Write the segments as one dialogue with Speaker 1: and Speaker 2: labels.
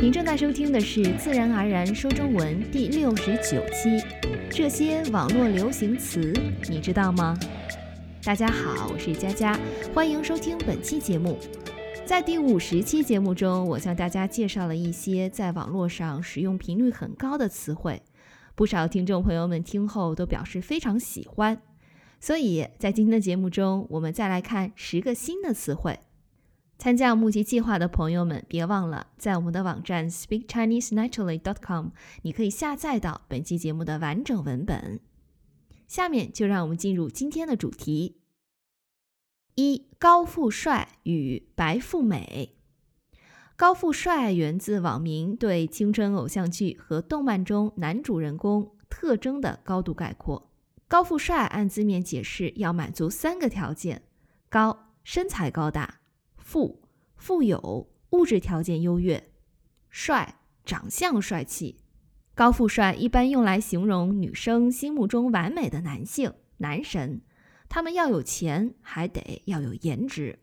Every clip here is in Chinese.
Speaker 1: 您正在收听的是《自然而然说中文》第六十九期。这些网络流行词你知道吗？大家好，我是佳佳，欢迎收听本期节目。在第五十期节目中，我向大家介绍了一些在网络上使用频率很高的词汇，不少听众朋友们听后都表示非常喜欢。所以在今天的节目中，我们再来看十个新的词汇。参加募集计划的朋友们，别忘了在我们的网站 speakchinesenaturally.com，你可以下载到本期节目的完整文本。下面就让我们进入今天的主题：一、高富帅与白富美。高富帅源自网民对青春偶像剧和动漫中男主人公特征的高度概括。高富帅按字面解释，要满足三个条件：高，身材高大。富富有，物质条件优越；帅，长相帅气。高富帅一般用来形容女生心目中完美的男性男神，他们要有钱，还得要有颜值。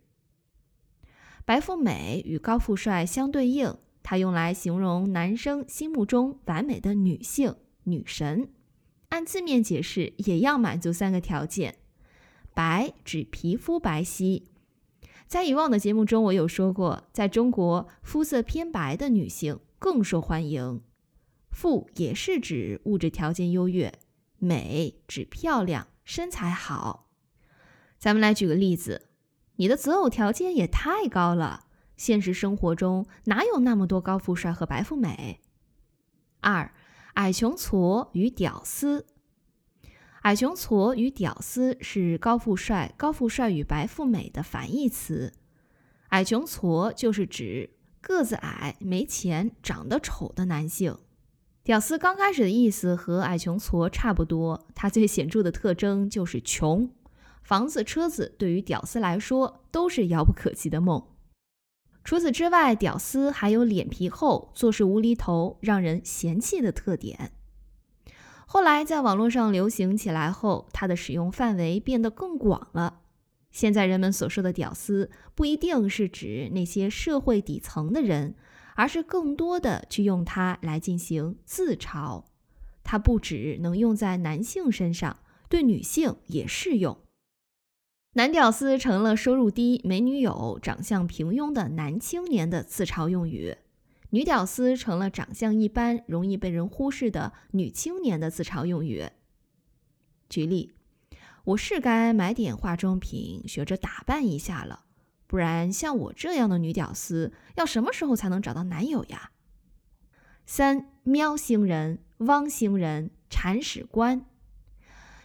Speaker 1: 白富美与高富帅相对应，它用来形容男生心目中完美的女性女神，按字面解释，也要满足三个条件：白指皮肤白皙。在以往的节目中，我有说过，在中国，肤色偏白的女性更受欢迎。富也是指物质条件优越，美指漂亮、身材好。咱们来举个例子，你的择偶条件也太高了，现实生活中哪有那么多高富帅和白富美？二，矮穷矬与屌丝。矮穷矬与屌丝是高富帅、高富帅与白富美的反义词。矮穷矬就是指个子矮、没钱、长得丑的男性。屌丝刚开始的意思和矮穷矬差不多，它最显著的特征就是穷。房子、车子对于屌丝来说都是遥不可及的梦。除此之外，屌丝还有脸皮厚、做事无厘头、让人嫌弃的特点。后来在网络上流行起来后，它的使用范围变得更广了。现在人们所说的“屌丝”，不一定是指那些社会底层的人，而是更多的去用它来进行自嘲。它不只能用在男性身上，对女性也适用。男屌丝成了收入低、没女友、长相平庸的男青年的自嘲用语。女屌丝成了长相一般、容易被人忽视的女青年的自嘲用语。举例，我是该买点化妆品，学着打扮一下了，不然像我这样的女屌丝，要什么时候才能找到男友呀？三喵星人、汪星人、铲屎官。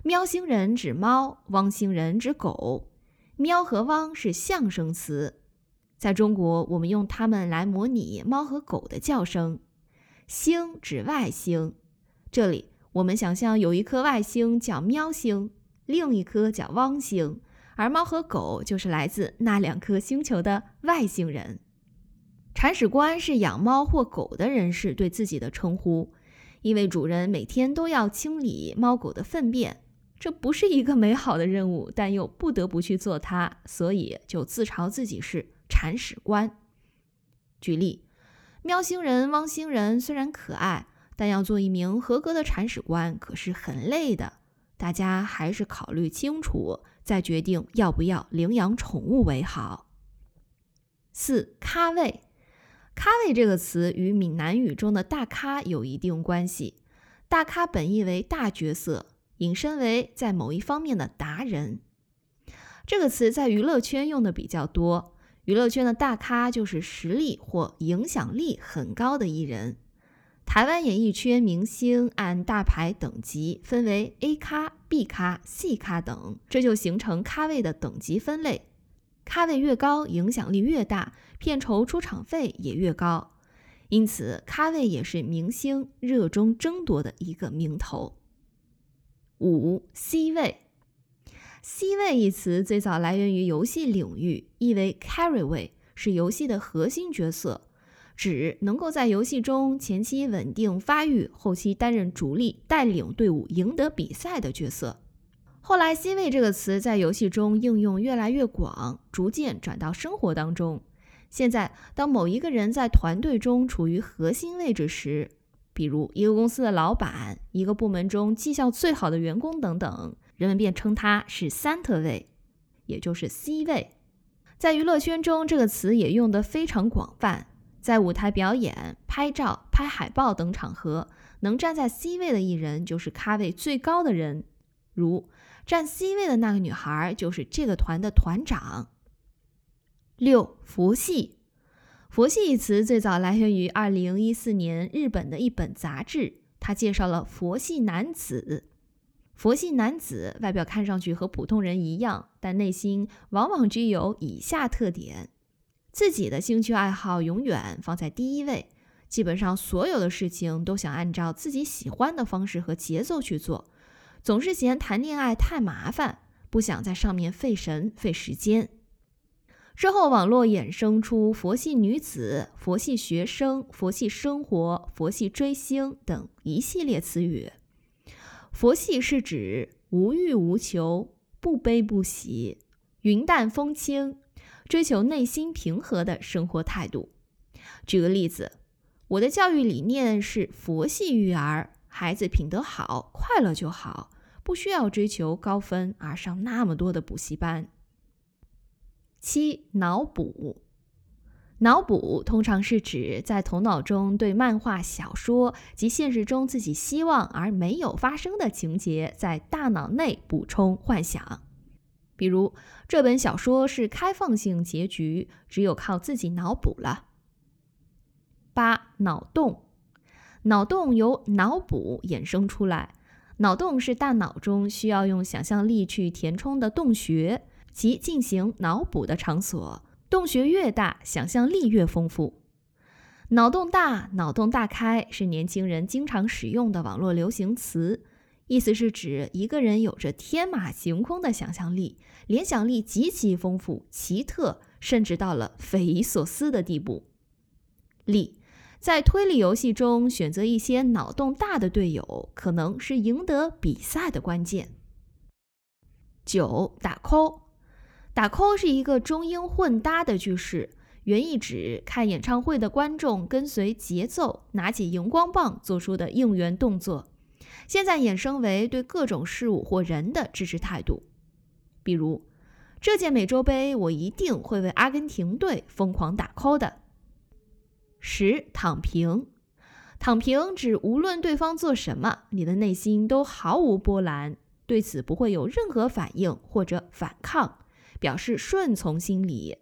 Speaker 1: 喵星人指猫，汪星人指狗。喵和汪是象声词。在中国，我们用它们来模拟猫和狗的叫声。星指外星，这里我们想象有一颗外星叫喵星，另一颗叫汪星，而猫和狗就是来自那两颗星球的外星人。铲屎官是养猫或狗的人士对自己的称呼，因为主人每天都要清理猫狗的粪便，这不是一个美好的任务，但又不得不去做它，所以就自嘲自己是。铲屎官。举例，喵星人、汪星人虽然可爱，但要做一名合格的铲屎官可是很累的。大家还是考虑清楚，再决定要不要领养宠物为好。四咖位，咖位这个词与闽南语中的大咖有一定关系。大咖本意为大角色，引申为在某一方面的达人。这个词在娱乐圈用的比较多。娱乐圈的大咖就是实力或影响力很高的艺人。台湾演艺圈明星按大牌等级分为 A 咖、B 咖、C 咖等，这就形成咖位的等级分类。咖位越高，影响力越大，片酬出场费也越高。因此，咖位也是明星热衷争夺的一个名头。五 C 位。C 位一词最早来源于游戏领域，意为 carry 位，是游戏的核心角色，指能够在游戏中前期稳定发育，后期担任主力，带领队伍赢得比赛的角色。后来，C 位这个词在游戏中应用越来越广，逐渐转到生活当中。现在，当某一个人在团队中处于核心位置时，比如一个公司的老板、一个部门中绩效最好的员工等等，人们便称他是三特位，也就是 C 位。在娱乐圈中，这个词也用得非常广泛。在舞台表演、拍照、拍海报等场合，能站在 C 位的艺人就是咖位最高的人。如站 C 位的那个女孩，就是这个团的团长。六佛系，佛系一词最早来源于二零一四年日本的一本杂志，它介绍了佛系男子。佛系男子外表看上去和普通人一样，但内心往往具有以下特点：自己的兴趣爱好永远放在第一位，基本上所有的事情都想按照自己喜欢的方式和节奏去做，总是嫌谈恋爱太麻烦，不想在上面费神费时间。之后，网络衍生出“佛系女子”“佛系学生”“佛系生活”“佛系追星”等一系列词语。佛系是指无欲无求、不悲不喜、云淡风轻，追求内心平和的生活态度。举个例子，我的教育理念是佛系育儿，孩子品德好、快乐就好，不需要追求高分而上那么多的补习班。七脑补，脑补通常是指在头脑中对漫画、小说及现实中自己希望而没有发生的情节，在大脑内补充幻想。比如这本小说是开放性结局，只有靠自己脑补了。八脑洞，脑洞由脑补衍生出来，脑洞是大脑中需要用想象力去填充的洞穴。即进行脑补的场所，洞穴越大，想象力越丰富。脑洞大、脑洞大开是年轻人经常使用的网络流行词，意思是指一个人有着天马行空的想象力，联想力极其丰富、奇特，甚至到了匪夷所思的地步。例，在推理游戏中选择一些脑洞大的队友，可能是赢得比赛的关键。九打 call。打 call 是一个中英混搭的句式，原意指看演唱会的观众跟随节奏，拿起荧光棒做出的应援动作。现在衍生为对各种事物或人的支持态度。比如，这届美洲杯我一定会为阿根廷队疯狂打 call 的。十躺平，躺平指无论对方做什么，你的内心都毫无波澜，对此不会有任何反应或者反抗。表示顺从心理。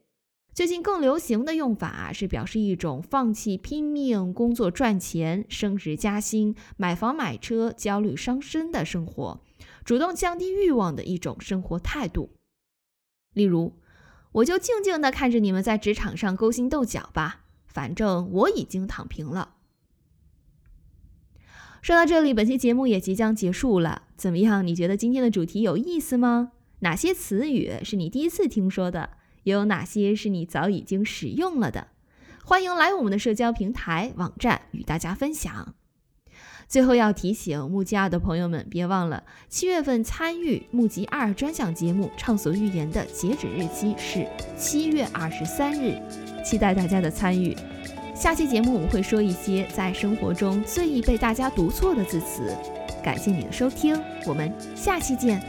Speaker 1: 最近更流行的用法是表示一种放弃拼命工作赚钱、升职加薪、买房买车、焦虑伤身的生活，主动降低欲望的一种生活态度。例如，我就静静地看着你们在职场上勾心斗角吧，反正我已经躺平了。说到这里，本期节目也即将结束了。怎么样？你觉得今天的主题有意思吗？哪些词语是你第一次听说的？又有哪些是你早已经使用了的？欢迎来我们的社交平台网站与大家分享。最后要提醒木吉二的朋友们，别忘了七月份参与木吉二专项节目《畅所欲言》的截止日期是七月二十三日，期待大家的参与。下期节目我们会说一些在生活中最易被大家读错的字词。感谢你的收听，我们下期见。